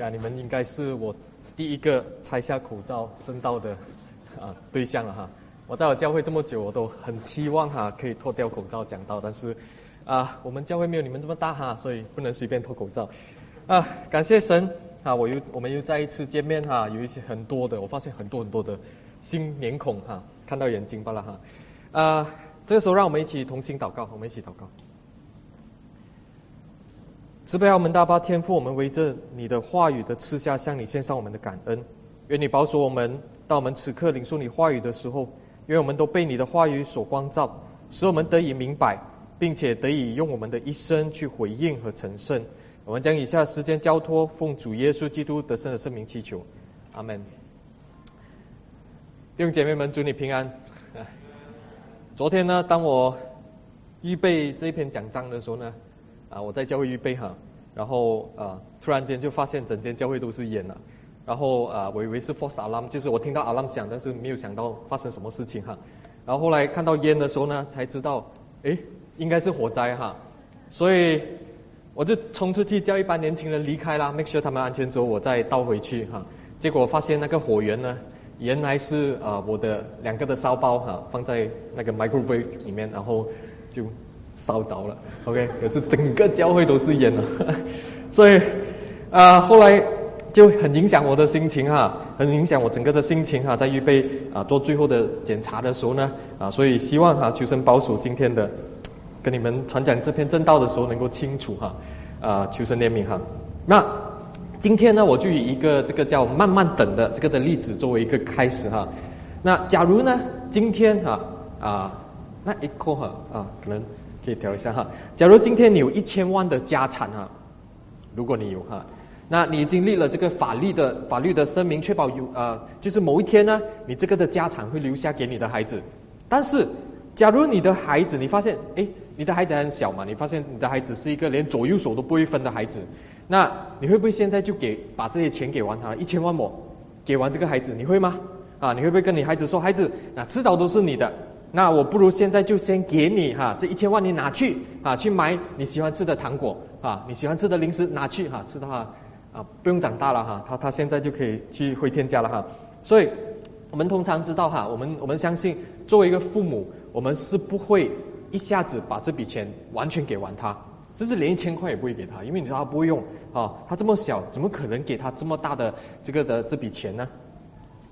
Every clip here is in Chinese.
呀，你们应该是我第一个拆下口罩证道的啊对象了哈。我在我教会这么久，我都很期望哈可以脱掉口罩讲道，但是啊我们教会没有你们这么大哈，所以不能随便脱口罩啊。感谢神啊，我又我们又再一次见面哈，有一些很多的，我发现很多很多的新面孔哈，看到眼睛罢了哈啊。这个时候让我们一起同心祷告，我们一起祷告。慈悲我们大巴天父，我们围着你的话语的赐下，向你献上我们的感恩。愿你保守我们，到我们此刻领受你话语的时候，愿我们都被你的话语所光照，使我们得以明白，并且得以用我们的一生去回应和成圣。我们将以下时间交托，奉主耶稣基督得胜的圣名祈求，阿门。弟兄姐妹们，祝你平安。昨天呢，当我预备这篇讲章的时候呢。啊，我在教会预备哈，然后啊，突然间就发现整间教会都是烟了，然后啊，我以为是 false alarm，就是我听到 alarm 响，但是没有想到发生什么事情哈，然后后来看到烟的时候呢，才知道，哎，应该是火灾哈，所以我就冲出去叫一班年轻人离开啦，make sure 他们安全之后，我再倒回去哈，结果发现那个火源呢，原来是啊我的两个的烧包哈，放在那个 microwave 里面，然后就。烧着了，OK，可是整个教会都是烟了，所以啊，后来就很影响我的心情哈，很影响我整个的心情哈，在预备啊做最后的检查的时候呢啊，所以希望哈求神保守今天的跟你们传讲这篇正道的时候能够清楚哈啊求神怜悯哈。那今天呢，我就以一个这个叫慢慢等的这个的例子作为一个开始哈。那假如呢，今天哈啊那一刻哈啊可能。可以调一下哈。假如今天你有一千万的家产哈，如果你有哈，那你经历了这个法律的法律的声明，确保有呃，就是某一天呢，你这个的家产会留下给你的孩子。但是，假如你的孩子，你发现，哎，你的孩子很小嘛，你发现你的孩子是一个连左右手都不会分的孩子，那你会不会现在就给把这些钱给完他一千万亩，给完这个孩子，你会吗？啊，你会不会跟你孩子说，孩子，那迟早都是你的。那我不如现在就先给你哈，这一千万你拿去啊，去买你喜欢吃的糖果啊，你喜欢吃的零食拿去哈，吃的话啊不用长大了哈，他他现在就可以去回天家了哈。所以我们通常知道哈，我们我们相信作为一个父母，我们是不会一下子把这笔钱完全给完他，甚至连一千块也不会给他，因为你知道他不会用啊，他这么小，怎么可能给他这么大的这个的这笔钱呢？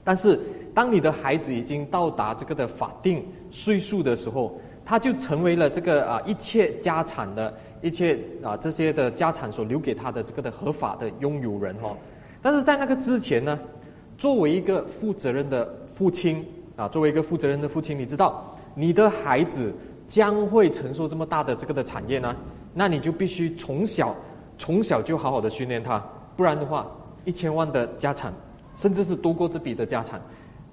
但是，当你的孩子已经到达这个的法定岁数的时候，他就成为了这个啊一切家产的一切啊这些的家产所留给他的这个的合法的拥有人哈。但是在那个之前呢，作为一个负责任的父亲啊，作为一个负责任的父亲，你知道你的孩子将会承受这么大的这个的产业呢，那你就必须从小从小就好好的训练他，不然的话，一千万的家产。甚至是多过这笔的家产，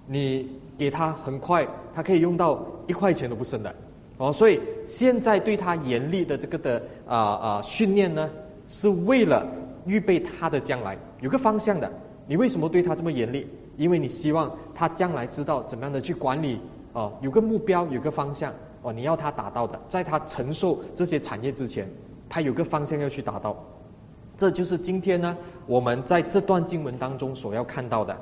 你给他很快，他可以用到一块钱都不剩的哦。所以现在对他严厉的这个的啊啊训练呢，是为了预备他的将来，有个方向的。你为什么对他这么严厉？因为你希望他将来知道怎么样的去管理哦，有个目标，有个方向哦，你要他达到的，在他承受这些产业之前，他有个方向要去达到。这就是今天呢，我们在这段经文当中所要看到的。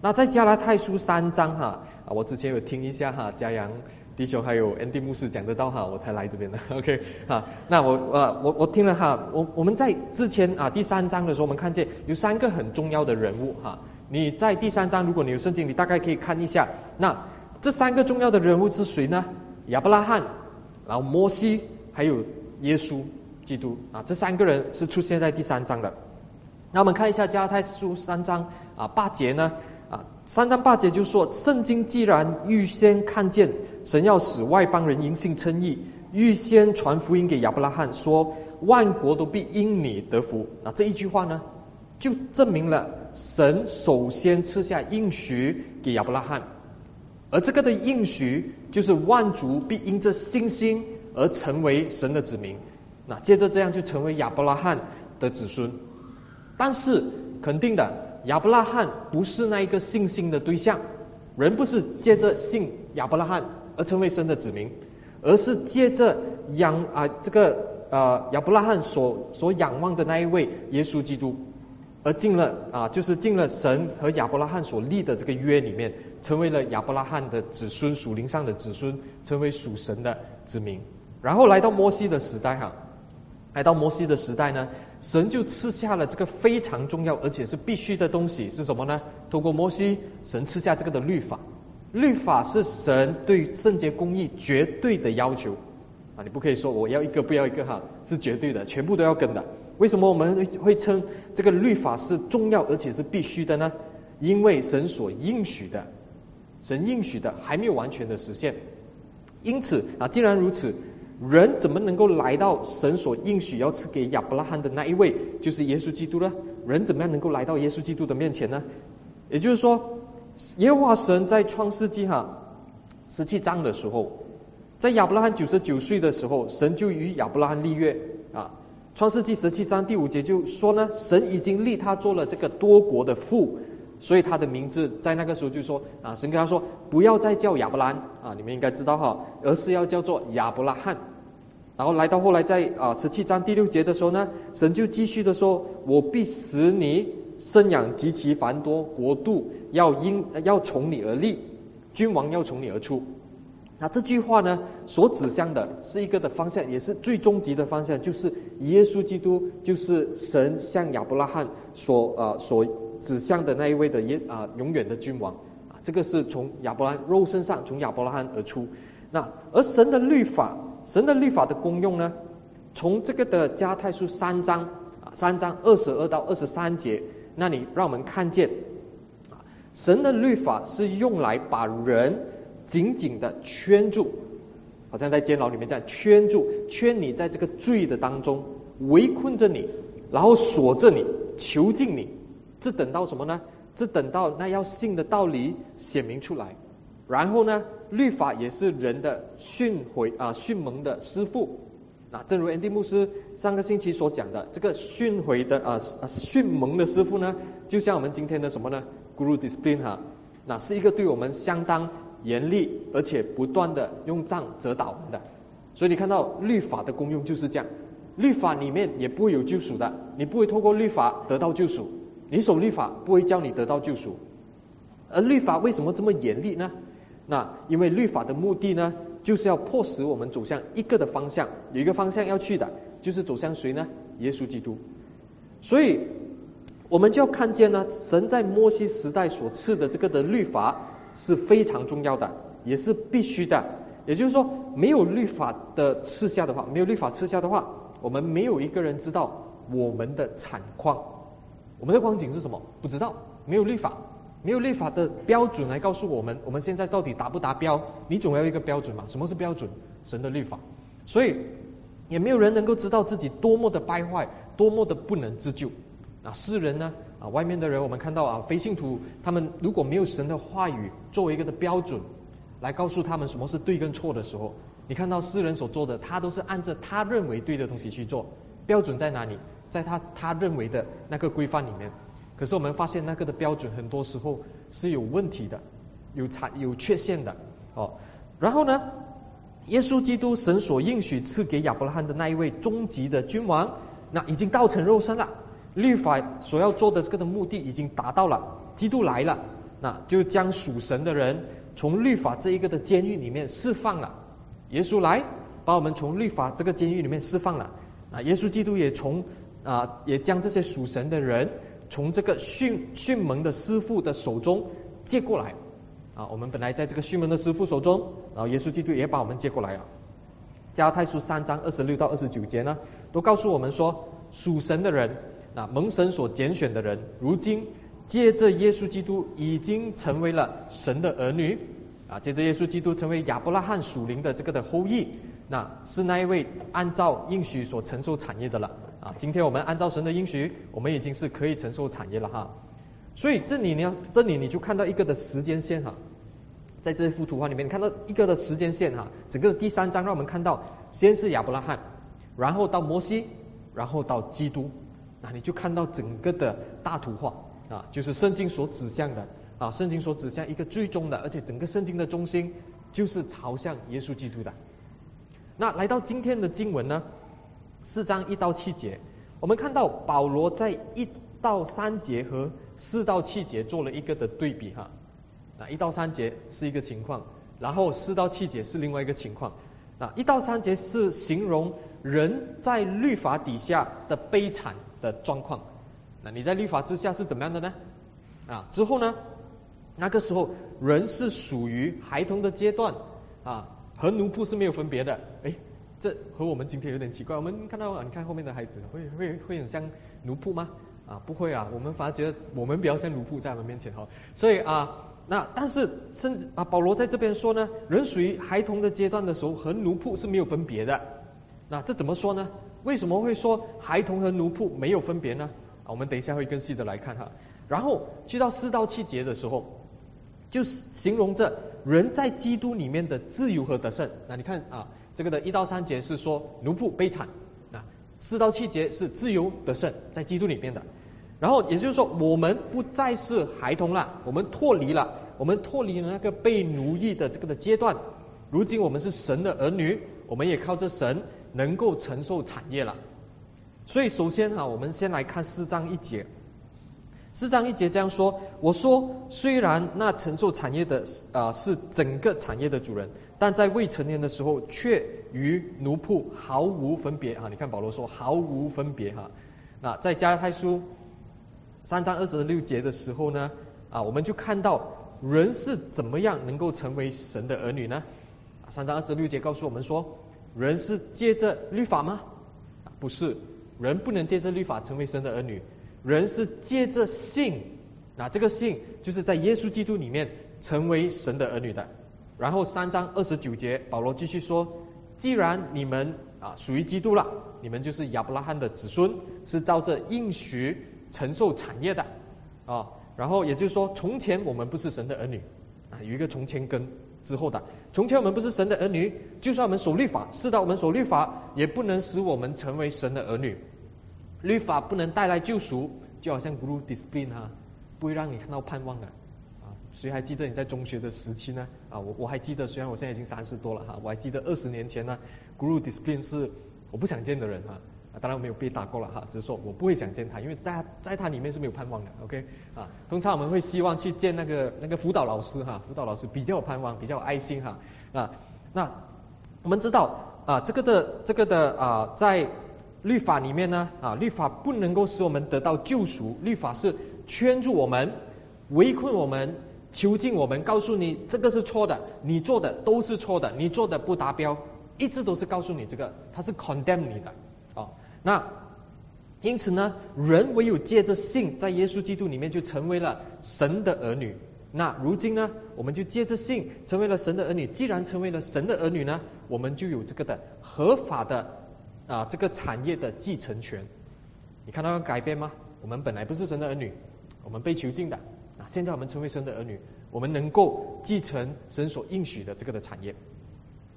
那在加拉太书三章哈，啊，我之前有听一下哈，嘉阳弟兄还有恩迪牧师讲得到哈，我才来这边的。OK，哈，那我呃我我听了哈，我我们在之前啊第三章的时候，我们看见有三个很重要的人物哈。你在第三章，如果你有圣经，你大概可以看一下。那这三个重要的人物是谁呢？亚伯拉罕，然后摩西，还有耶稣。基督啊，这三个人是出现在第三章的。那我们看一下加拉太书三章啊八节呢啊三章八节就说，圣经既然预先看见神要使外邦人因信称义，预先传福音给亚伯拉罕，说万国都必因你得福。那这一句话呢，就证明了神首先赐下应许给亚伯拉罕，而这个的应许就是万族必因这信心而成为神的子民。那接着这样就成为亚伯拉罕的子孙，但是肯定的，亚伯拉罕不是那一个信心的对象，人不是借着信亚伯拉罕而成为神的子民，而是借着仰啊这个呃亚伯拉罕所所仰望的那一位耶稣基督而进了啊，就是进了神和亚伯拉罕所立的这个约里面，成为了亚伯拉罕的子孙，属灵上的子孙，成为属神的子民。然后来到摩西的时代哈，来到摩西的时代呢，神就赐下了这个非常重要而且是必须的东西是什么呢？通过摩西，神赐下这个的律法。律法是神对圣洁公义绝对的要求啊，你不可以说我要一个不要一个哈，是绝对的，全部都要跟的。为什么我们会称这个律法是重要而且是必须的呢？因为神所应许的，神应许的还没有完全的实现。因此啊，既然如此，人怎么能够来到神所应许要赐给亚伯拉罕的那一位，就是耶稣基督呢？人怎么样能够来到耶稣基督的面前呢？也就是说，耶和华神在创世纪哈十七章的时候，在亚伯拉罕九十九岁的时候，神就与亚伯拉罕立约啊。创世纪十七章第五节就说呢，神已经立他做了这个多国的父，所以他的名字在那个时候就说啊，神跟他说不要再叫亚伯兰啊，你们应该知道哈，而是要叫做亚伯拉罕。然后来到后来在啊十七章第六节的时候呢，神就继续的说，我必使你生养极其繁多，国度要因要从你而立，君王要从你而出。那这句话呢，所指向的是一个的方向，也是最终极的方向，就是耶稣基督，就是神向亚伯拉罕所呃所指向的那一位的耶啊永远的君王啊，这个是从亚伯拉罕肉身上从亚伯拉罕而出。那而神的律法，神的律法的功用呢，从这个的加太书三章啊三章二十二到二十三节，那里让我们看见啊神的律法是用来把人。紧紧的圈住，好像在监牢里面这样圈住，圈你在这个罪的当中，围困着你，然后锁着你，囚禁你。这等到什么呢？这等到那要信的道理显明出来。然后呢，律法也是人的训诲啊训蒙的师傅。那正如安迪牧师上个星期所讲的，这个训诲的啊训蒙的师傅呢，就像我们今天的什么呢？Guru discipline 哈，那是一个对我们相当。严厉，而且不断的用杖责打我们的，所以你看到律法的功用就是这样。律法里面也不会有救赎的，你不会透过律法得到救赎，你守律法不会教你得到救赎。而律法为什么这么严厉呢？那因为律法的目的呢，就是要迫使我们走向一个的方向，有一个方向要去的，就是走向谁呢？耶稣基督。所以我们就要看见呢，神在摩西时代所赐的这个的律法。是非常重要的，也是必须的。也就是说，没有律法的赐下的话，没有律法赐下的话，我们没有一个人知道我们的惨况。我们的光景是什么？不知道。没有律法，没有律法的标准来告诉我们，我们现在到底达不达标？你总要一个标准嘛？什么是标准？神的律法。所以，也没有人能够知道自己多么的败坏，多么的不能自救。那世人呢？啊，外面的人我们看到啊，非信徒他们如果没有神的话语作为一个的标准来告诉他们什么是对跟错的时候，你看到世人所做的，他都是按照他认为对的东西去做。标准在哪里？在他他认为的那个规范里面。可是我们发现那个的标准很多时候是有问题的，有差有缺陷的。哦，然后呢，耶稣基督神所应许赐给亚伯拉罕的那一位终极的君王，那已经道成肉身了。律法所要做的这个的目的已经达到了，基督来了，那就将属神的人从律法这一个的监狱里面释放了。耶稣来把我们从律法这个监狱里面释放了，啊，耶稣基督也从啊也将这些属神的人从这个训训门的师傅的手中接过来，啊，我们本来在这个训门的师傅手中，然后耶稣基督也把我们接过来了。加太书三章二十六到二十九节呢，都告诉我们说属神的人。那蒙神所拣选的人，如今借着耶稣基督已经成为了神的儿女啊！借着耶稣基督成为亚伯拉罕属灵的这个的后裔，那是那一位按照应许所承受产业的了啊！今天我们按照神的应许，我们已经是可以承受产业了哈。所以这里呢，这里你就看到一个的时间线哈，在这幅图画里面，你看到一个的时间线哈。整个第三章让我们看到，先是亚伯拉罕，然后到摩西，然后到基督。那你就看到整个的大图画啊，就是圣经所指向的啊，圣经所指向一个最终的，而且整个圣经的中心就是朝向耶稣基督的。那来到今天的经文呢，四章一到七节，我们看到保罗在一到三节和四到七节做了一个的对比哈。啊，一到三节是一个情况，然后四到七节是另外一个情况。啊，一到三节是形容人在律法底下的悲惨的状况。那你在律法之下是怎么样的呢？啊，之后呢，那个时候人是属于孩童的阶段啊，和奴仆是没有分别的。哎，这和我们今天有点奇怪。我们看到，你看后面的孩子会会会很像奴仆吗？啊，不会啊，我们反而觉得我们比较像奴仆在我们面前哈。所以啊。那但是甚至啊，保罗在这边说呢，人属于孩童的阶段的时候，和奴仆是没有分别的。那这怎么说呢？为什么会说孩童和奴仆没有分别呢？啊，我们等一下会更细的来看哈。然后去到四到七节的时候，就是形容着人在基督里面的自由和得胜。那你看啊，这个的一到三节是说奴仆悲惨，啊，四到七节是自由得胜，在基督里面的。然后也就是说，我们不再是孩童了，我们脱离了，我们脱离了那个被奴役的这个的阶段。如今我们是神的儿女，我们也靠着神能够承受产业了。所以首先哈，我们先来看四章一节。四章一节这样说：我说，虽然那承受产业的啊是整个产业的主人，但在未成年的时候，却与奴仆毫无分别啊！你看保罗说毫无分别哈。那在加拉太书。三章二十六节的时候呢，啊，我们就看到人是怎么样能够成为神的儿女呢？三章二十六节告诉我们说，人是借着律法吗？不是，人不能借着律法成为神的儿女，人是借着信，那这个信就是在耶稣基督里面成为神的儿女的。然后三章二十九节，保罗继续说，既然你们啊属于基督了，你们就是亚伯拉罕的子孙，是照着应许。承受产业的啊，然后也就是说，从前我们不是神的儿女啊，有一个从前跟之后的。从前我们不是神的儿女，就算我们守律法，是的，我们守律法也不能使我们成为神的儿女。律法不能带来救赎，就好像 guru discipline 哈，不会让你看到盼望的。谁还记得你在中学的时期呢？啊，我我还记得，虽然我现在已经三十多了哈，我还记得二十年前呢，guru discipline 是我不想见的人哈。当然我没有被打过了哈，只是说我不会想见他，因为在在他里面是没有盼望的，OK 啊。通常我们会希望去见那个那个辅导老师哈，辅导老师比较有盼望，比较有爱心哈啊。那我们知道啊，这个的这个的啊，在律法里面呢啊，律法不能够使我们得到救赎，律法是圈住我们、围困我们、囚禁我们，告诉你这个是错的，你做的都是错的，你做的不达标，一直都是告诉你这个，他是 condemn 你的啊。那因此呢，人唯有借着信，在耶稣基督里面就成为了神的儿女。那如今呢，我们就借着信成为了神的儿女。既然成为了神的儿女呢，我们就有这个的合法的啊这个产业的继承权。你看到改变吗？我们本来不是神的儿女，我们被囚禁的。现在我们成为神的儿女，我们能够继承神所应许的这个的产业。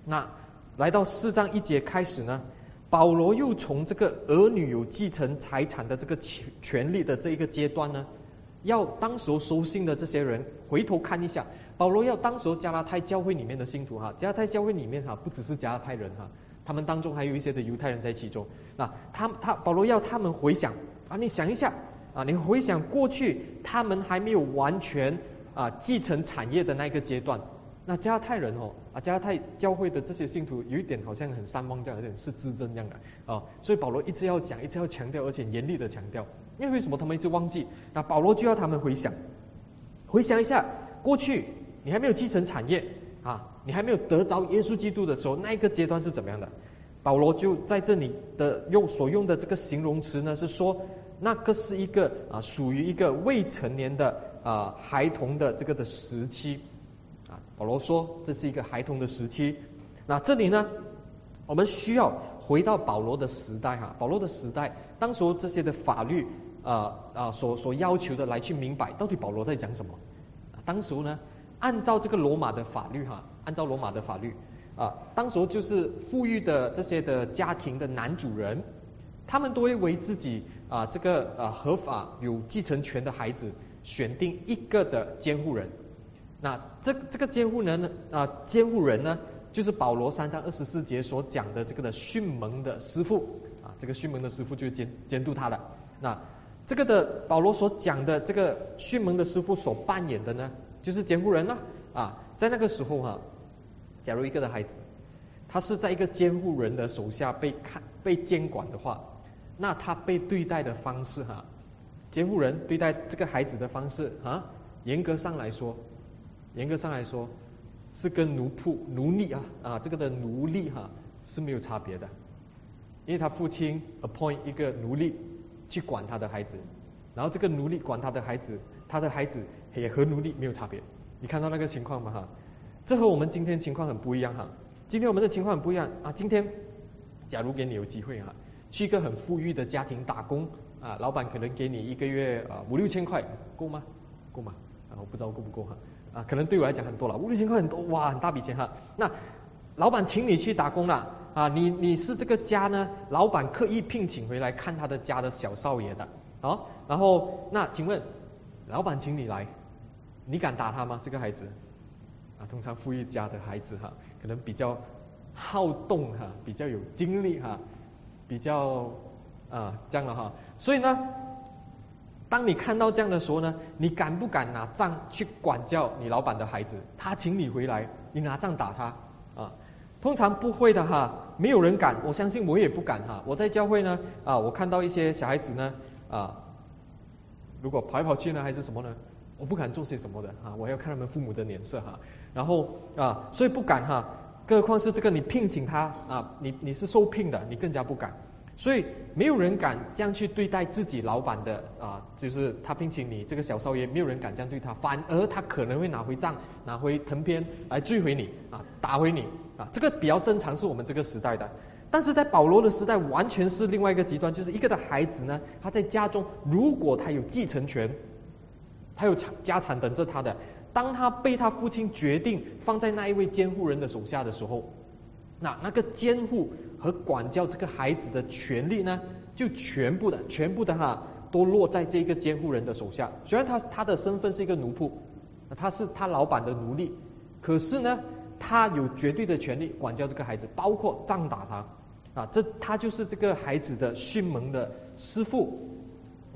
那来到四章一节开始呢？保罗又从这个儿女有继承财产的这个权权利的这一个阶段呢，要当时候收信的这些人回头看一下，保罗要当时候加拉太教会里面的信徒哈，加拉太教会里面哈不只是加拉太人哈，他们当中还有一些的犹太人在其中，那他他保罗要他们回想啊，你想一下啊，你回想过去他们还没有完全啊继承产业的那个阶段。那加拉太人哦，啊加拉太教会的这些信徒有一点好像很三望这样，有点是自证这样的啊，所以保罗一直要讲，一直要强调，而且严厉的强调，因为为什么他们一直忘记？那保罗就要他们回想，回想一下过去你还没有继承产业啊，你还没有得着耶稣基督的时候，那一个阶段是怎么样的？保罗就在这里的用所用的这个形容词呢，是说那个是一个啊属于一个未成年的啊孩童的这个的时期啊。保罗说这是一个孩童的时期，那这里呢，我们需要回到保罗的时代哈，保罗的时代，当时这些的法律啊啊所所要求的来去明白到底保罗在讲什么。当时呢，按照这个罗马的法律哈，按照罗马的法律啊，当时就是富裕的这些的家庭的男主人，他们都会为自己啊这个啊合法有继承权的孩子选定一个的监护人。那这这个监护人呢啊，监护人呢，就是保罗三章二十四节所讲的这个的训蒙的师傅啊，这个训蒙的师傅就监监督他的。那这个的保罗所讲的这个训蒙的师傅所扮演的呢，就是监护人呢啊。在那个时候哈，假如一个的孩子，他是在一个监护人的手下被看被监管的话，那他被对待的方式哈，监护人对待这个孩子的方式啊，严格上来说，严格上来说是跟奴仆奴隶啊啊这个的奴隶哈是没有差别的，因为他父亲 appoint 一个奴隶。去管他的孩子，然后这个奴隶管他的孩子，他的孩子也和奴隶没有差别。你看到那个情况吗？哈，这和我们今天情况很不一样哈。今天我们的情况很不一样啊。今天假如给你有机会哈，去一个很富裕的家庭打工啊，老板可能给你一个月啊五六千块，够吗？够吗？啊，我不知道够不够哈。啊，可能对我来讲很多了，五六千块很多哇，很大笔钱哈。那老板请你去打工了。啊，你你是这个家呢？老板刻意聘请回来看他的家的小少爷的，啊，然后那请问，老板请你来，你敢打他吗？这个孩子，啊，通常富裕家的孩子哈，可能比较好动哈，比较有精力哈，比较啊这样了哈，所以呢，当你看到这样的时候呢，你敢不敢拿杖去管教你老板的孩子？他请你回来，你拿杖打他啊？通常不会的哈，没有人敢，我相信我也不敢哈。我在教会呢啊，我看到一些小孩子呢啊，如果跑来跑去呢还是什么呢，我不敢做些什么的啊，我要看他们父母的脸色哈。然后啊，所以不敢哈，更何况是这个你聘请他啊，你你是受聘的，你更加不敢。所以没有人敢这样去对待自己老板的啊，就是他聘请你这个小少爷，没有人敢这样对他，反而他可能会拿回账，拿回藤鞭来追回你啊，打回你啊，这个比较正常是我们这个时代的。但是在保罗的时代，完全是另外一个极端，就是一个的孩子呢，他在家中，如果他有继承权，他有家产等着他的，当他被他父亲决定放在那一位监护人的手下的时候。那那个监护和管教这个孩子的权利呢，就全部的、全部的哈，都落在这个监护人的手下。虽然他他的身份是一个奴仆，他是他老板的奴隶，可是呢，他有绝对的权利管教这个孩子，包括杖打他啊，这他就是这个孩子的训蒙的师傅。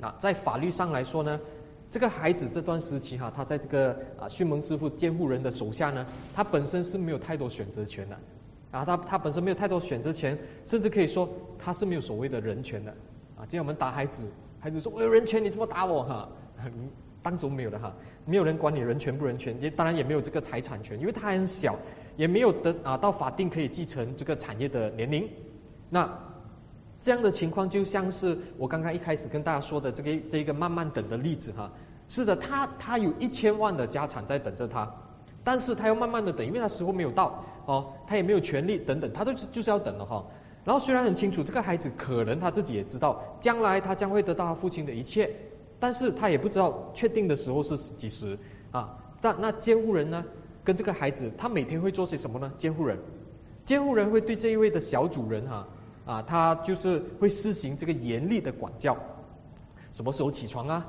啊，在法律上来说呢，这个孩子这段时期哈，他在这个啊训蒙师傅监护人的手下呢，他本身是没有太多选择权的。啊，他他本身没有太多选择权，甚至可以说他是没有所谓的人权的。啊，今天我们打孩子，孩子说我有人权，你怎么打我？哈，当时没有的哈，没有人管你人权不人权，也当然也没有这个财产权，因为他很小，也没有得啊到法定可以继承这个产业的年龄。那这样的情况就像是我刚刚一开始跟大家说的这个这一个慢慢等的例子哈。是的，他他有一千万的家产在等着他。但是他要慢慢的等，因为他时候没有到哦，他也没有权利等等，他都就是要等了哈。然后虽然很清楚这个孩子可能他自己也知道，将来他将会得到他父亲的一切，但是他也不知道确定的时候是几时啊。但那监护人呢，跟这个孩子他每天会做些什么呢？监护人，监护人会对这一位的小主人哈，啊他就是会施行这个严厉的管教，什么时候起床啊，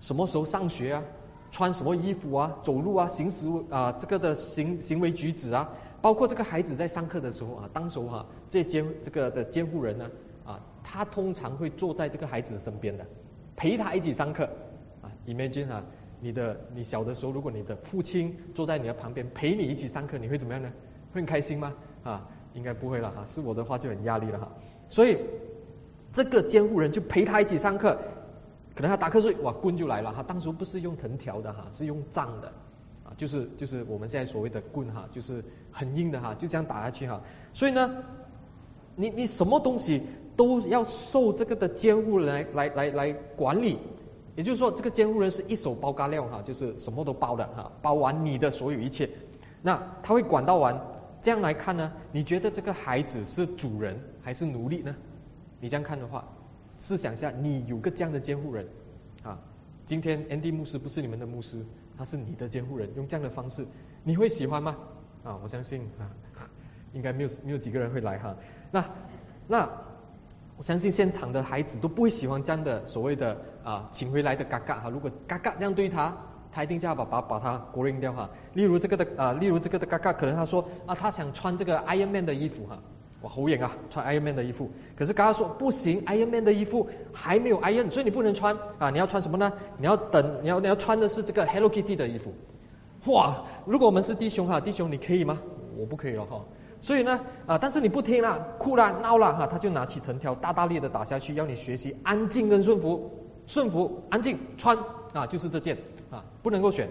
什么时候上学啊。穿什么衣服啊，走路啊，行驶啊，这个的行行为举止啊，包括这个孩子在上课的时候啊，当时候哈，这监这个的监护人呢啊，他通常会坐在这个孩子身边的，陪他一起上课啊。Imagine 啊，你的你小的时候，如果你的父亲坐在你的旁边陪你一起上课，你会怎么样呢？会很开心吗？啊，应该不会了哈。是我的话就很压力了哈。所以这个监护人就陪他一起上课。可能他打瞌睡，哇，棍就来了。哈当时不是用藤条的哈，是用杖的啊，就是就是我们现在所谓的棍哈，就是很硬的哈，就这样打下去哈。所以呢，你你什么东西都要受这个的监护人来来来来管理，也就是说，这个监护人是一手包干料哈，就是什么都包的哈，包完你的所有一切。那他会管到完。这样来看呢，你觉得这个孩子是主人还是奴隶呢？你这样看的话。试想一下，你有个这样的监护人啊，今天 Andy 牧师不是你们的牧师，他是你的监护人，用这样的方式，你会喜欢吗？啊，我相信啊，应该没有没有几个人会来哈。那那我相信现场的孩子都不会喜欢这样的所谓的啊请回来的嘎嘎哈。如果嘎嘎这样对他，他一定叫爸爸把他国认掉哈。例如这个的啊，例如这个的嘎嘎，可能他说啊，他想穿这个 Iron Man 的衣服哈。哇，好远啊，穿 Iron Man 的衣服。可是刚刚说不行，Iron Man 的衣服还没有 Iron，所以你不能穿啊！你要穿什么呢？你要等，你要你要穿的是这个 Hello Kitty 的衣服。哇，如果我们是弟兄哈，弟兄你可以吗？我不可以了哈。所以呢啊，但是你不听了，哭了闹了哈，他就拿起藤条大大力的打下去，要你学习安静跟顺服，顺服安静穿啊，就是这件啊，不能够选。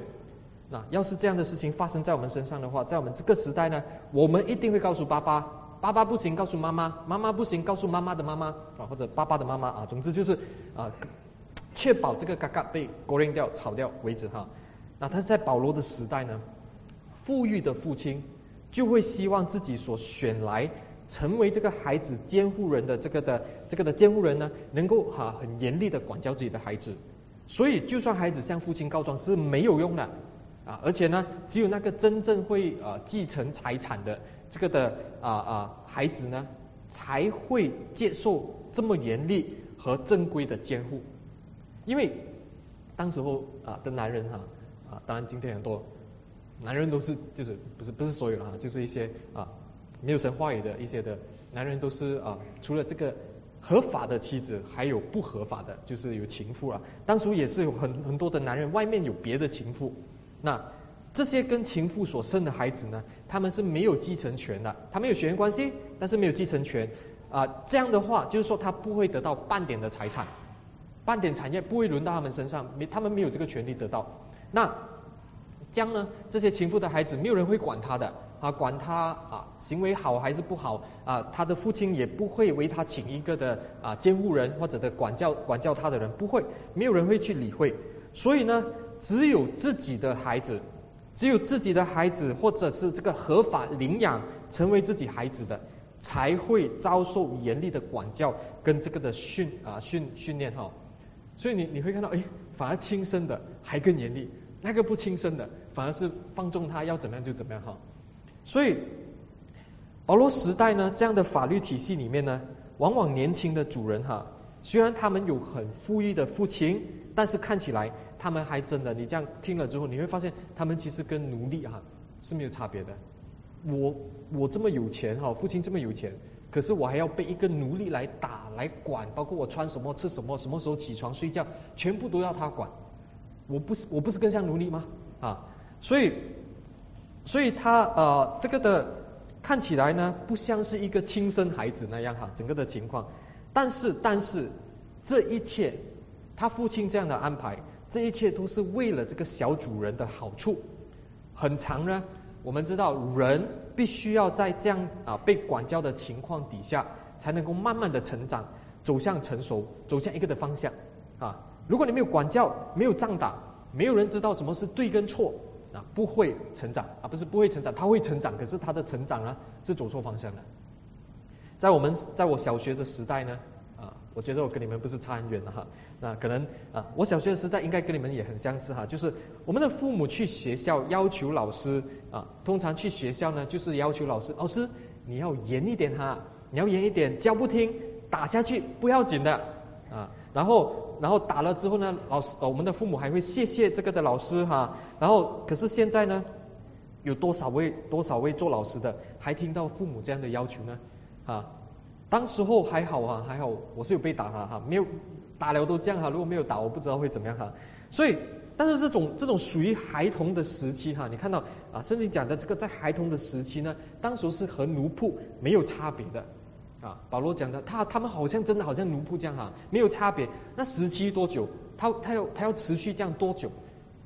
那要是这样的事情发生在我们身上的话，在我们这个时代呢，我们一定会告诉爸爸，爸爸不行，告诉妈妈，妈妈不行，告诉妈妈的妈妈啊，或者爸爸的妈妈啊，总之就是啊，确保这个嘎嘎被勾连掉、炒掉为止哈。那他在保罗的时代呢，富裕的父亲就会希望自己所选来成为这个孩子监护人的这个的这个的监护人呢，能够哈很严厉的管教自己的孩子，所以就算孩子向父亲告状是没有用的。啊，而且呢，只有那个真正会呃继承财产的这个的啊啊孩子呢，才会接受这么严厉和正规的监护。因为当时候啊的男人哈啊，当然今天很多男人都是就是不是不是所有啊，就是一些啊没有神话语的一些的男人都是啊，除了这个合法的妻子，还有不合法的，就是有情妇啊。当初也是有很很多的男人外面有别的情妇。那这些跟情妇所生的孩子呢，他们是没有继承权的，他们有血缘关系，但是没有继承权啊。这样的话，就是说他不会得到半点的财产，半点产业不会轮到他们身上，没他们没有这个权利得到。那这样呢，这些情妇的孩子没有人会管他的啊，管他啊行为好还是不好啊，他的父亲也不会为他请一个的啊监护人或者的管教管教他的人，不会，没有人会去理会。所以呢。只有自己的孩子，只有自己的孩子，或者是这个合法领养成为自己孩子的，才会遭受严厉的管教跟这个的训啊训训练哈。所以你你会看到，哎，反而亲生的还更严厉，那个不亲生的反而是放纵他要怎么样就怎么样哈。所以保罗时代呢，这样的法律体系里面呢，往往年轻的主人哈，虽然他们有很富裕的父亲，但是看起来。他们还真的，你这样听了之后，你会发现他们其实跟奴隶哈是没有差别的。我我这么有钱哈，父亲这么有钱，可是我还要被一个奴隶来打来管，包括我穿什么、吃什么、什么时候起床睡觉，全部都要他管。我不是我不是更像奴隶吗？啊，所以所以他呃这个的看起来呢，不像是一个亲生孩子那样哈，整个的情况。但是但是这一切，他父亲这样的安排。这一切都是为了这个小主人的好处。很长呢，我们知道人必须要在这样啊被管教的情况底下，才能够慢慢的成长，走向成熟，走向一个的方向啊。如果你没有管教，没有仗打，没有人知道什么是对跟错啊，不会成长啊，不是不会成长，他会成长，可是他的成长呢是走错方向的。在我们在我小学的时代呢啊。我觉得我跟你们不是差很远的哈，那可能啊，我小学的时代应该跟你们也很相似哈，就是我们的父母去学校要求老师啊，通常去学校呢就是要求老师，老师你要严一点哈，你要严一点，教不听打下去不要紧的啊，然后然后打了之后呢，老师我们的父母还会谢谢这个的老师哈，然后可是现在呢，有多少位多少位做老师的还听到父母这样的要求呢啊？当时候还好啊，还好我是有被打哈哈，没有打了都这样哈，如果没有打我不知道会怎么样哈。所以，但是这种这种属于孩童的时期哈，你看到啊，圣经讲的这个在孩童的时期呢，当时是和奴仆没有差别的啊。保罗讲的他他们好像真的好像奴仆这样哈，没有差别。那时期多久？他他要他要持续这样多久？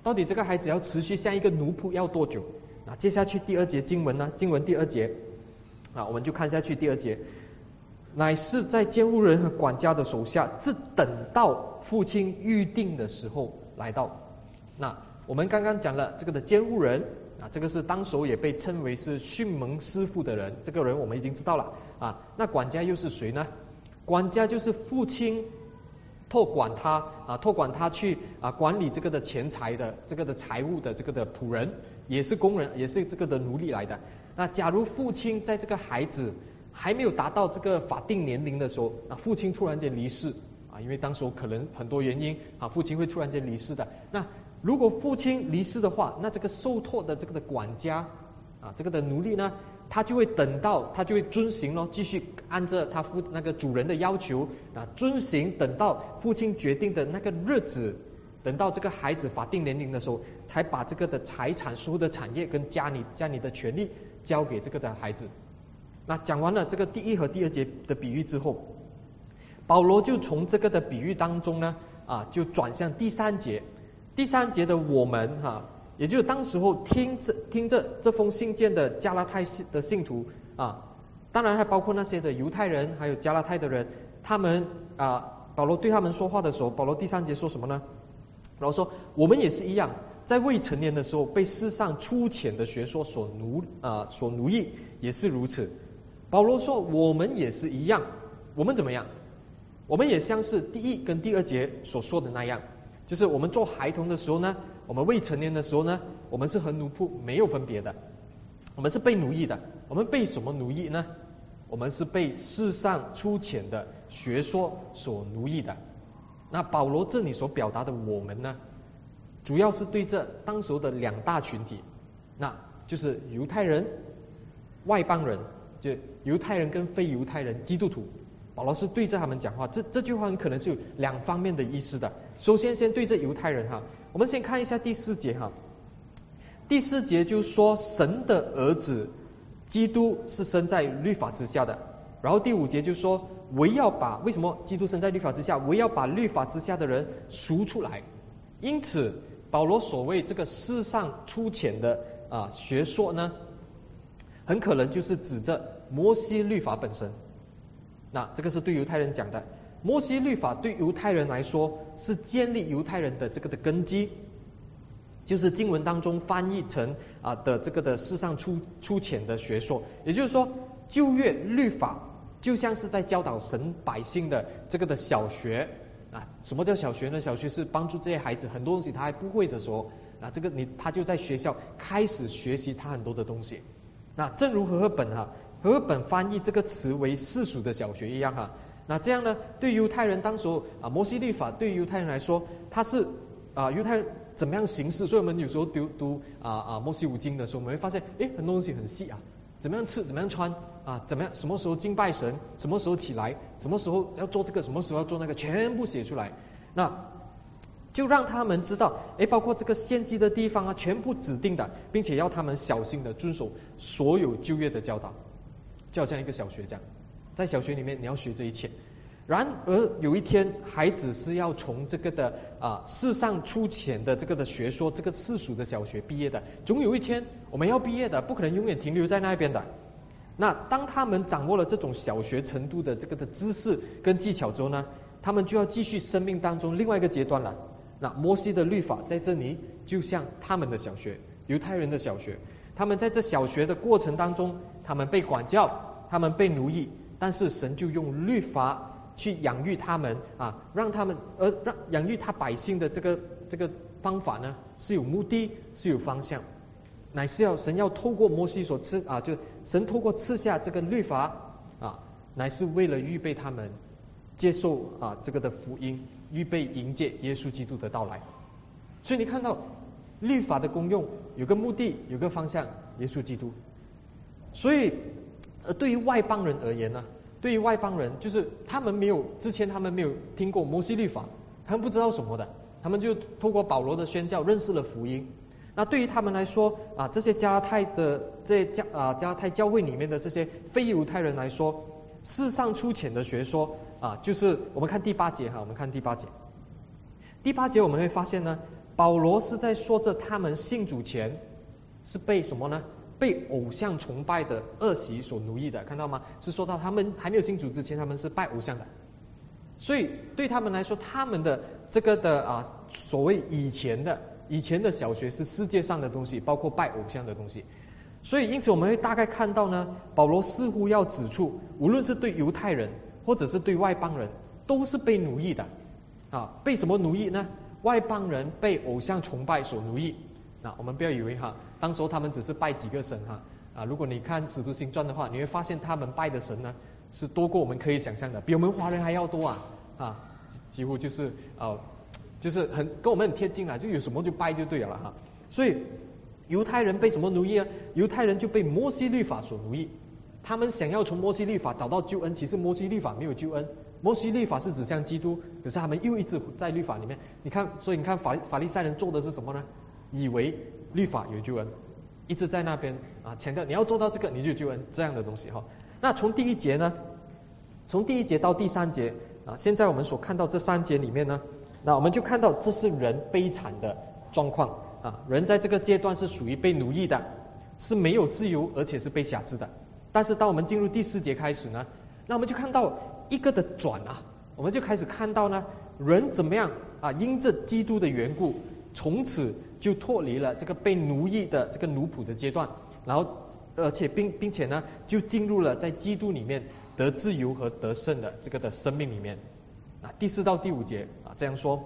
到底这个孩子要持续像一个奴仆要多久？那接下去第二节经文呢？经文第二节啊，我们就看下去第二节。乃是在监护人和管家的手下，只等到父亲预定的时候来到。那我们刚刚讲了这个的监护人啊，这个是当时也被称为是训蒙师傅的人，这个人我们已经知道了啊。那管家又是谁呢？管家就是父亲托管他啊，托管他去啊管理这个的钱财的这个的财务的这个的仆人，也是工人，也是这个的奴隶来的。那假如父亲在这个孩子。还没有达到这个法定年龄的时候，那父亲突然间离世啊，因为当时可能很多原因啊，父亲会突然间离世的。那如果父亲离世的话，那这个受托的这个的管家啊，这个的奴隶呢，他就会等到他就会遵行咯，继续按着他父那个主人的要求啊遵行，等到父亲决定的那个日子，等到这个孩子法定年龄的时候，才把这个的财产、所有的产业跟家里家里的权利交给这个的孩子。那讲完了这个第一和第二节的比喻之后，保罗就从这个的比喻当中呢啊，就转向第三节。第三节的我们哈，也就是当时候听着听着这封信件的加拉太信的信徒啊，当然还包括那些的犹太人，还有加拉太的人，他们啊，保罗对他们说话的时候，保罗第三节说什么呢？然后说我们也是一样，在未成年的时候被世上粗浅的学说所奴啊所奴役，也是如此。保罗说我们也是一样，我们怎么样？我们也像是第一跟第二节所说的那样。就是我们做孩童的时候呢，我们未成年的时候呢，我们是和奴仆没有分别的，我们是被奴役的。我们被什么奴役呢？我们是被世上粗浅的学说所奴役的。那保罗这里所表达的我们呢，主要是对这当时的两大群体，那就是犹太人、外邦人，就犹太人跟非犹太人、基督徒。保罗是对着他们讲话，这这句话很可能是有两方面的意思的。首先，先对着犹太人哈，我们先看一下第四节哈。第四节就说神的儿子基督是生在律法之下的，然后第五节就说唯要把为什么基督生在律法之下，唯要把律法之下的人赎出来。因此，保罗所谓这个世上粗浅的啊学说呢，很可能就是指着摩西律法本身。那这个是对犹太人讲的，摩西律法对犹太人来说是建立犹太人的这个的根基，就是经文当中翻译成啊的这个的世上粗粗浅的学说，也就是说旧约律法就像是在教导神百姓的这个的小学啊，什么叫小学呢？小学是帮助这些孩子很多东西他还不会的时候啊，这个你他就在学校开始学习他很多的东西。那正如和合本哈。和本翻译这个词为世俗的小学一样哈，那这样呢？对犹太人当时啊，摩西律法对犹太人来说，它是啊犹太人怎么样形式？所以我们有时候读读啊啊摩西五经的时候，我们会发现，哎，很多东西很细啊，怎么样吃，怎么样穿啊，怎么样什么时候敬拜神，什么时候起来，什么时候要做这个，什么时候要做那个，全部写出来。那就让他们知道，哎，包括这个献祭的地方啊，全部指定的，并且要他们小心的遵守所有旧约的教导。就好像一个小学这样，在小学里面你要学这一切。然而有一天，孩子是要从这个的啊世上粗浅的这个的学说，这个世俗的小学毕业的。总有一天我们要毕业的，不可能永远停留在那边的。那当他们掌握了这种小学程度的这个的知识跟技巧之后呢，他们就要继续生命当中另外一个阶段了。那摩西的律法在这里就像他们的小学，犹太人的小学。他们在这小学的过程当中，他们被管教，他们被奴役，但是神就用律法去养育他们啊，让他们而让养育他百姓的这个这个方法呢是有目的，是有方向，乃是要神要透过摩西所赐啊，就神透过赐下这个律法啊，乃是为了预备他们接受啊这个的福音，预备迎接耶稣基督的到来。所以你看到。律法的功用有个目的，有个方向，耶稣基督。所以，呃，对于外邦人而言呢，对于外邦人，就是他们没有之前他们没有听过摩西律法，他们不知道什么的，他们就透过保罗的宣教认识了福音。那对于他们来说啊，这些加太的这加啊加太教会里面的这些非犹太人来说，世上粗浅的学说啊，就是我们看第八节哈，我们看第八节，第八节我们会发现呢。保罗是在说着他们信主前是被什么呢？被偶像崇拜的恶习所奴役的，看到吗？是说到他们还没有信主之前，他们是拜偶像的。所以对他们来说，他们的这个的啊所谓以前的以前的小学是世界上的东西，包括拜偶像的东西。所以因此我们会大概看到呢，保罗似乎要指出，无论是对犹太人或者是对外邦人，都是被奴役的啊。被什么奴役呢？外邦人被偶像崇拜所奴役，啊我们不要以为哈，当时候他们只是拜几个神哈啊，如果你看使徒行传的话，你会发现他们拜的神呢是多过我们可以想象的，比我们华人还要多啊啊，几乎就是呃就是很跟我们很贴近了，就有什么就拜就对了哈。所以犹太人被什么奴役啊？犹太人就被摩西律法所奴役。他们想要从摩西律法找到救恩，其实摩西律法没有救恩。摩西律法是指向基督，可是他们又一直在律法里面。你看，所以你看法法利赛人做的是什么呢？以为律法有救恩，一直在那边啊强调你要做到这个你就有救恩这样的东西哈。那从第一节呢，从第一节到第三节啊，现在我们所看到这三节里面呢，那我们就看到这是人悲惨的状况啊，人在这个阶段是属于被奴役的，是没有自由，而且是被辖制的。但是当我们进入第四节开始呢，那我们就看到一个的转啊，我们就开始看到呢，人怎么样啊，因着基督的缘故，从此就脱离了这个被奴役的这个奴仆的阶段，然后而且并并且呢，就进入了在基督里面得自由和得胜的这个的生命里面啊。第四到第五节啊这样说，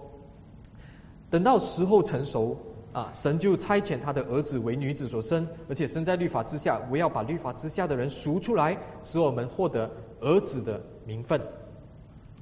等到时候成熟。啊，神就差遣他的儿子为女子所生，而且生在律法之下，我要把律法之下的人赎出来，使我们获得儿子的名分。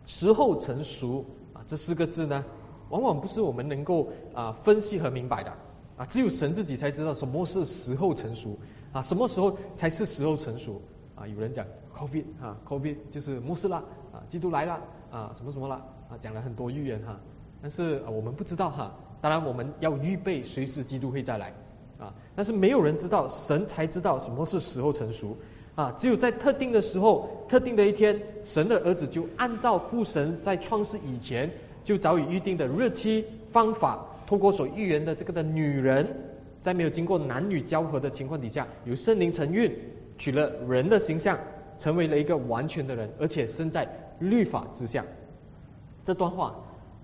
时候成熟啊，这四个字呢，往往不是我们能够啊分析和明白的啊，只有神自己才知道什么是时候成熟啊，什么时候才是时候成熟啊？有人讲 COVID 啊，COVID 就是末世了啊，基督来了啊，什么什么了啊，讲了很多预言哈，但是我们不知道哈。当然，我们要预备随时基督会再来啊！但是没有人知道，神才知道什么是时候成熟啊！只有在特定的时候、特定的一天，神的儿子就按照父神在创世以前就早已预定的日期、方法，通过所预言的这个的女人，在没有经过男女交合的情况底下，由圣灵承运，取了人的形象，成为了一个完全的人，而且身在律法之下。这段话，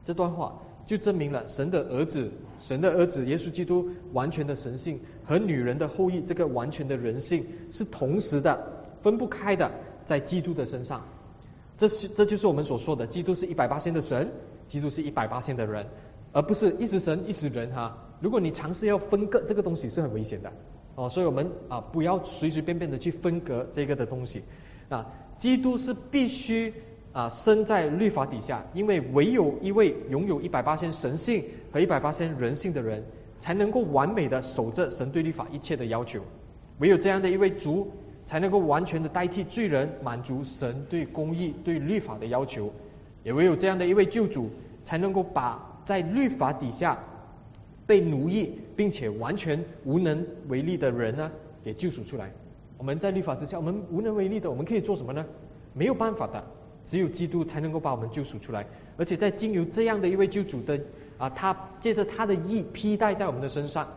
这段话。就证明了神的儿子，神的儿子耶稣基督完全的神性和女人的后裔这个完全的人性是同时的，分不开的，在基督的身上。这是这就是我们所说的，基督是一百八千的神，基督是一百八千的人，而不是一时神一时人哈。如果你尝试要分割这个东西是很危险的哦，所以我们啊不要随随便便的去分割这个的东西啊，基督是必须。啊，生在律法底下，因为唯有一位拥有一百八千神性和一百八千人性的人，才能够完美的守着神对律法一切的要求。唯有这样的一位主，才能够完全的代替罪人，满足神对公义、对律法的要求。也唯有这样的一位救主，才能够把在律法底下被奴役并且完全无能为力的人呢，给救赎出来。我们在律法之下，我们无能为力的，我们可以做什么呢？没有办法的。只有基督才能够把我们救赎出来，而且在经由这样的一位救主的啊，他借着他的义披戴在我们的身上，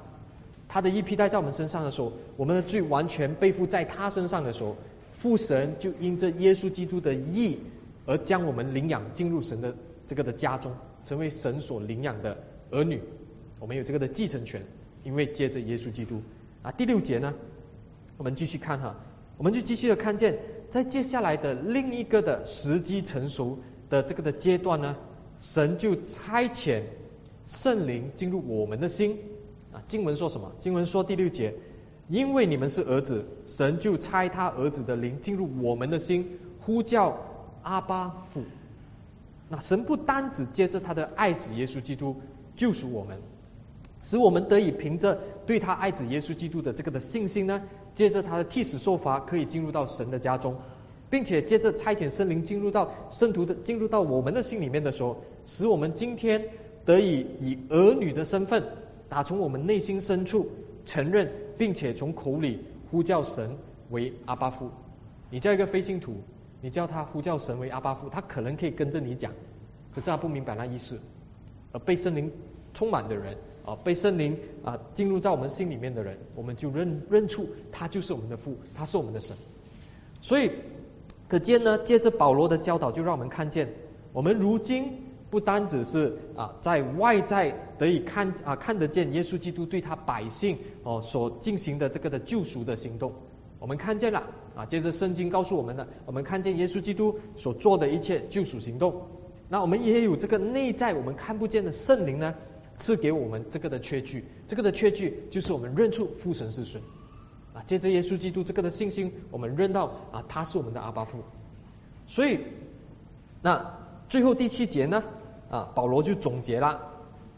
他的一披戴在我们身上的时候，我们的罪完全背负在他身上的时候，父神就因着耶稣基督的义而将我们领养进入神的这个的家中，成为神所领养的儿女，我们有这个的继承权，因为接着耶稣基督啊，第六节呢，我们继续看哈。我们就继续的看见，在接下来的另一个的时机成熟的这个的阶段呢，神就差遣圣灵进入我们的心啊。经文说什么？经文说第六节，因为你们是儿子，神就差他儿子的灵进入我们的心，呼叫阿巴父。那神不单只借着他的爱子耶稣基督救赎我们。使我们得以凭着对他爱子耶稣基督的这个的信心呢，借着他的替死受罚，可以进入到神的家中，并且借着差遣圣灵进入到圣徒的进入到我们的心里面的时候，使我们今天得以以儿女的身份，打从我们内心深处承认，并且从口里呼叫神为阿巴夫。你叫一个非信徒，你叫他呼叫神为阿巴夫，他可能可以跟着你讲，可是他不明白那意思，而被森林充满的人。啊，被森林啊进入在我们心里面的人，我们就认认出他就是我们的父，他是我们的神。所以可见呢，借着保罗的教导，就让我们看见，我们如今不单只是啊在外在得以看啊看得见耶稣基督对他百姓哦所进行的这个的救赎的行动，我们看见了啊，接着圣经告诉我们的，我们看见耶稣基督所做的一切救赎行动，那我们也有这个内在我们看不见的圣灵呢。赐给我们这个的缺据，这个的缺据就是我们认出父神是谁啊。借着耶稣基督这个的信心，我们认到啊他是我们的阿巴父。所以那最后第七节呢啊保罗就总结了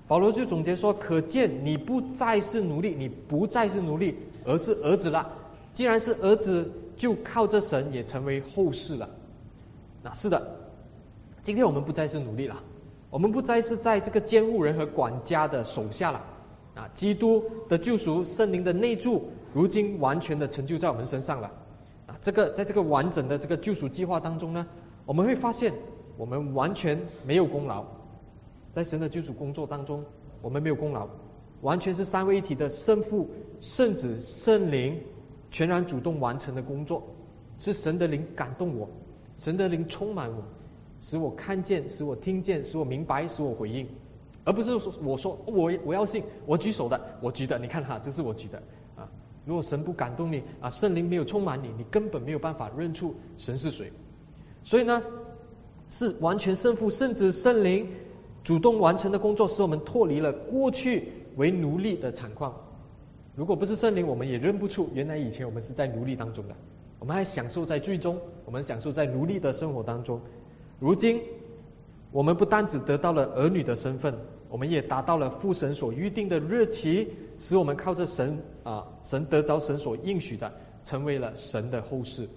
保罗就总结说：可见你不再是奴隶，你不再是奴隶，而是儿子了。既然是儿子，就靠着神也成为后世了。那是的，今天我们不再是奴隶了，我们不再是在这个监护人和管家的手下了。啊，基督的救赎、圣灵的内住，如今完全的成就在我们身上了。啊，这个在这个完整的这个救赎计划当中呢，我们会发现我们完全没有功劳，在神的救赎工作当中，我们没有功劳，完全是三位一体的圣父、圣子、圣灵全然主动完成的工作，是神的灵感动我，神的灵充满我，使我看见，使我听见，使我明白，使我回应。而不是说我说我我要信，我举手的，我举的，你看哈，这是我举的啊。如果神不感动你啊，圣灵没有充满你，你根本没有办法认出神是谁。所以呢，是完全圣父、圣子、圣灵主动完成的工作，使我们脱离了过去为奴隶的惨况。如果不是圣灵，我们也认不出原来以前我们是在奴隶当中的，我们还享受在最终，我们享受在奴隶的生活当中。如今。我们不单只得到了儿女的身份，我们也达到了父神所预定的日期，使我们靠着神啊，神得着神所应许的，成为了神的后世。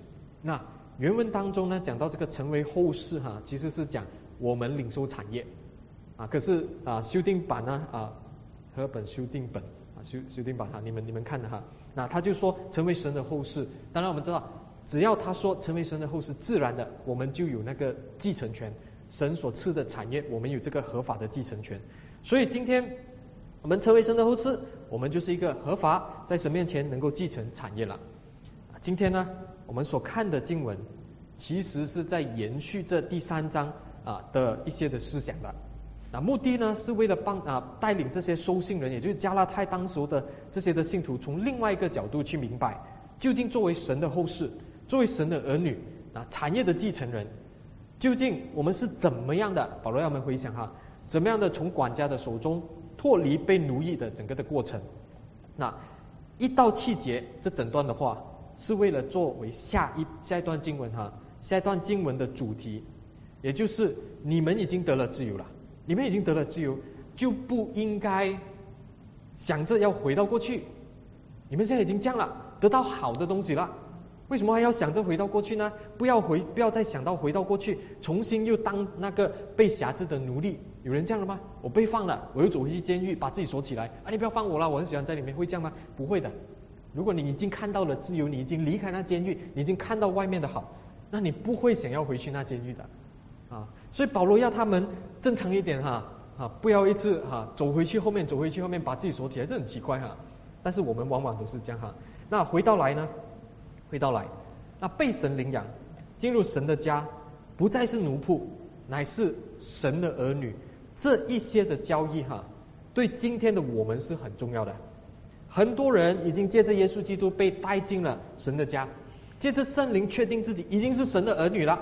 那原文当中呢，讲到这个成为后世哈，其实是讲我们领受产业啊。可是啊，修订版呢啊，和本修订本啊修修订版哈，你们你们看的哈，那他就说成为神的后世。当然我们知道，只要他说成为神的后世，自然的我们就有那个继承权。神所赐的产业，我们有这个合法的继承权。所以今天我们成为神的后嗣，我们就是一个合法在神面前能够继承产业了。今天呢，我们所看的经文，其实是在延续这第三章啊的一些的思想的。那目的呢，是为了帮啊带领这些收信人，也就是加拉太当时的这些的信徒，从另外一个角度去明白，究竟作为神的后世，作为神的儿女啊产业的继承人。究竟我们是怎么样的？保罗要我们回想哈，怎么样的从管家的手中脱离被奴役的整个的过程？那一到气节这整段的话，是为了作为下一下一段经文哈，下一段经文的主题，也就是你们已经得了自由了，你们已经得了自由，就不应该想着要回到过去。你们现在已经这样了，得到好的东西了。为什么还要想着回到过去呢？不要回，不要再想到回到过去，重新又当那个被辖制的奴隶。有人这样了吗？我被放了，我又走回去监狱，把自己锁起来。啊，你不要放我了，我很喜欢在里面，会这样吗？不会的。如果你已经看到了自由，你已经离开那监狱，你已经看到外面的好，那你不会想要回去那监狱的啊。所以保罗要他们正常一点哈啊，不要一次哈走回去后面，走回去后面把自己锁起来，这很奇怪哈。但是我们往往都是这样哈。那回到来呢？回到来，那被神领养，进入神的家，不再是奴仆，乃是神的儿女。这一些的交易哈，对今天的我们是很重要的。很多人已经借着耶稣基督被带进了神的家，借着圣灵确定自己已经是神的儿女了，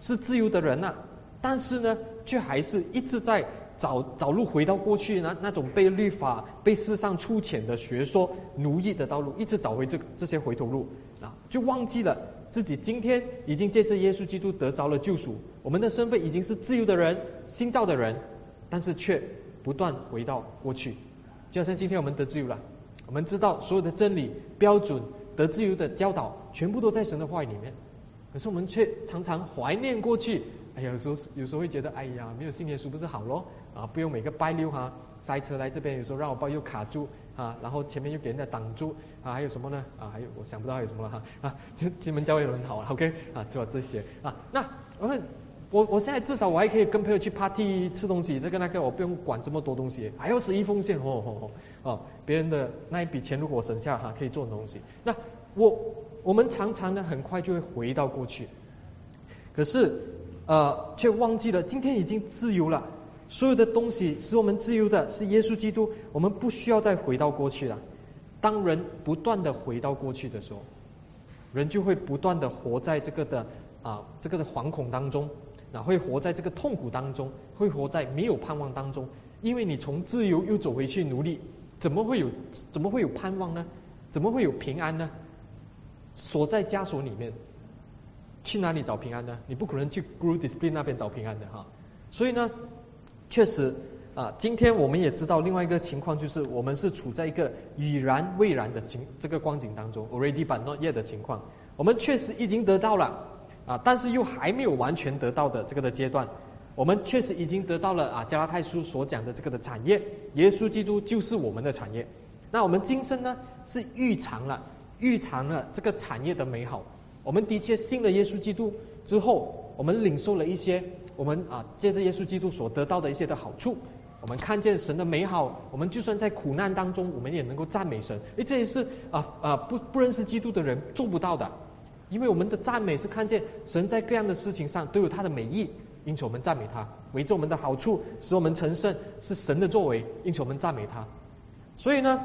是自由的人了。但是呢，却还是一直在找找路回到过去那那种被律法、被世上粗浅的学说奴役的道路，一直找回这这些回头路。啊，就忘记了自己今天已经借着耶稣基督得着了救赎，我们的身份已经是自由的人、新造的人，但是却不断回到过去。就好像今天我们得自由了，我们知道所有的真理标准得自由的教导，全部都在神的话语里面，可是我们却常常怀念过去。哎呀，有时候有时候会觉得，哎呀，没有信耶稣不是好咯？啊，不用每个拜六哈塞车来这边，有时候让我拜又卡住啊，然后前面又给人家挡住啊，还有什么呢？啊，还有我想不到还有什么了哈啊，这金门教会很好啊，OK 啊，就这些啊。那我我我现在至少我还可以跟朋友去 party 吃东西，这个那个我不用管这么多东西，还要十一奉献哦哦哦哦，别人的那一笔钱如果省下哈，可以做东西。那我我们常常呢很快就会回到过去，可是。呃，却忘记了今天已经自由了。所有的东西使我们自由的是耶稣基督，我们不需要再回到过去了。当人不断的回到过去的时候，人就会不断的活在这个的啊这个的惶恐当中，那会活在这个痛苦当中，会活在没有盼望当中。因为你从自由又走回去奴隶，怎么会有怎么会有盼望呢？怎么会有平安呢？锁在枷锁里面。去哪里找平安呢？你不可能去 Guru Discipline 那边找平安的哈。所以呢，确实啊，今天我们也知道另外一个情况，就是我们是处在一个已然未然的情这个光景当中，already but not yet 的情况。我们确实已经得到了啊，但是又还没有完全得到的这个的阶段。我们确实已经得到了啊，加拉太书所讲的这个的产业，耶稣基督就是我们的产业。那我们今生呢，是预尝了预尝了这个产业的美好。我们的确信了耶稣基督之后，我们领受了一些我们啊借着耶稣基督所得到的一些的好处。我们看见神的美好，我们就算在苦难当中，我们也能够赞美神。诶，这也是啊啊不不认识基督的人做不到的，因为我们的赞美是看见神在各样的事情上都有他的美意，因此我们赞美他，为着我们的好处，使我们成圣，是神的作为，因此我们赞美他。所以呢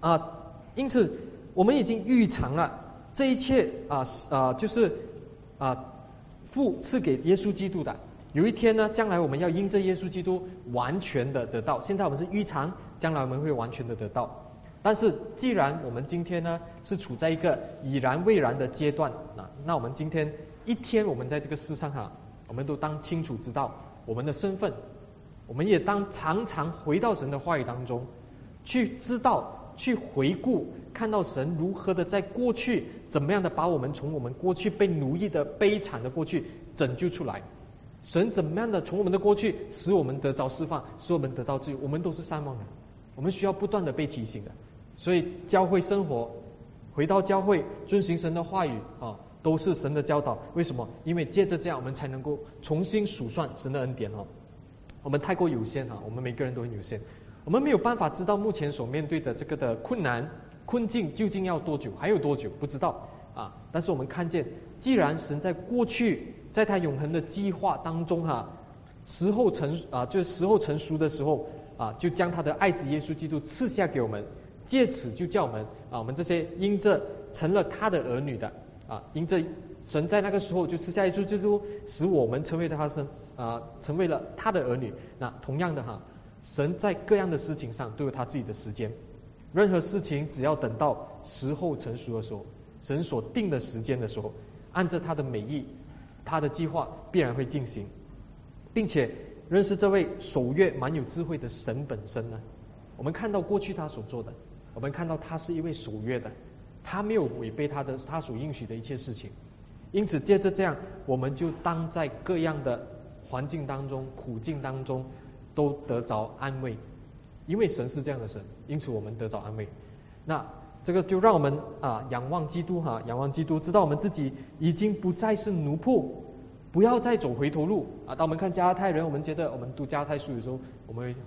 啊，因此我们已经预尝了这一切啊啊就是啊父赐给耶稣基督的。有一天呢，将来我们要因着耶稣基督完全的得到。现在我们是预尝，将来我们会完全的得到。但是既然我们今天呢是处在一个已然未然的阶段，那那我们今天一天我们在这个世上哈，我们都当清楚知道我们的身份，我们也当常常回到神的话语当中去知道，去回顾，看到神如何的在过去怎么样的把我们从我们过去被奴役的悲惨的过去拯救出来。神怎么样的从我们的过去使我们得着释放，使我们得到自由，我们都是善忘的，我们需要不断的被提醒的。所以教会生活，回到教会遵循神的话语啊，都是神的教导。为什么？因为借着这样，我们才能够重新数算神的恩典哦。我们太过有限啊，我们每个人都很有限，我们没有办法知道目前所面对的这个的困难困境究竟要多久，还有多久不知道啊。但是我们看见，既然神在过去。在他永恒的计划当中哈，时候成啊，就是时候成熟的时候啊，就将他的爱子耶稣基督赐下给我们，借此就叫我们啊，我们这些因着成了他的儿女的啊，因着神在那个时候就赐下耶稣基督，使我们成为他生啊，成为了他的儿女。那同样的哈，神在各样的事情上都有他自己的时间，任何事情只要等到时候成熟的时候，神所定的时间的时候，按照他的美意。他的计划必然会进行，并且认识这位守约、蛮有智慧的神本身呢？我们看到过去他所做的，我们看到他是一位守约的，他没有违背他的他所应许的一切事情。因此，借着这样，我们就当在各样的环境当中、苦境当中都得着安慰，因为神是这样的神，因此我们得着安慰。那。这个就让我们啊仰望基督哈，仰望基督，知道我们自己已经不再是奴仆，不要再走回头路啊。当我们看加太人，我们觉得我们读加太书的时候，我们会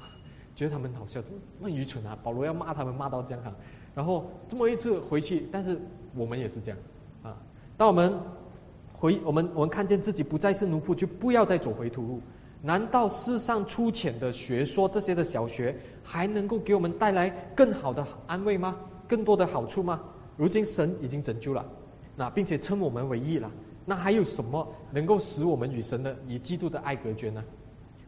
觉得他们好笑，那么愚蠢啊！保罗要骂他们骂到这样哈，然后这么一次回去，但是我们也是这样啊。当我们回我们我们看见自己不再是奴仆，就不要再走回头路。难道世上粗浅的学说这些的小学，还能够给我们带来更好的安慰吗？更多的好处吗？如今神已经拯救了，那并且称我们为义了，那还有什么能够使我们与神的以基督的爱隔绝呢？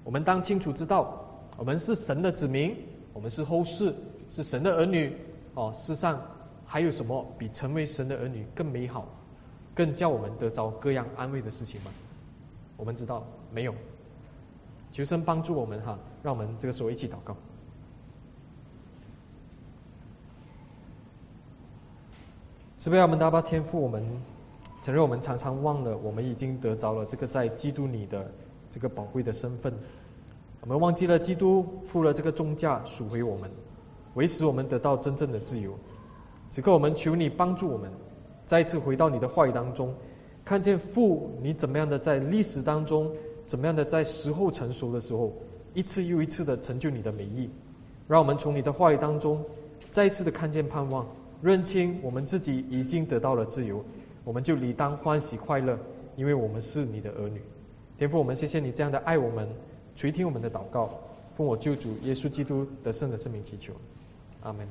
我们当清楚知道，我们是神的子民，我们是后世，是神的儿女。哦，世上还有什么比成为神的儿女更美好、更叫我们得着各样安慰的事情吗？我们知道没有。求神帮助我们哈，让我们这个时候一起祷告。是不是我们大巴天赋？我们承认我们常常忘了，我们已经得着了这个在基督里的这个宝贵的身份。我们忘记了基督付了这个重价赎回我们，为使我们得到真正的自由。此刻我们求你帮助我们，再次回到你的话语当中，看见父你怎么样的在历史当中，怎么样的在时候成熟的时候，一次又一次的成就你的美意。让我们从你的话语当中，再一次的看见盼望。认清我们自己已经得到了自由，我们就理当欢喜快乐，因为我们是你的儿女。天父，我们谢谢你这样的爱我们，垂听我们的祷告，奉我救主耶稣基督得胜的圣名祈求，阿门。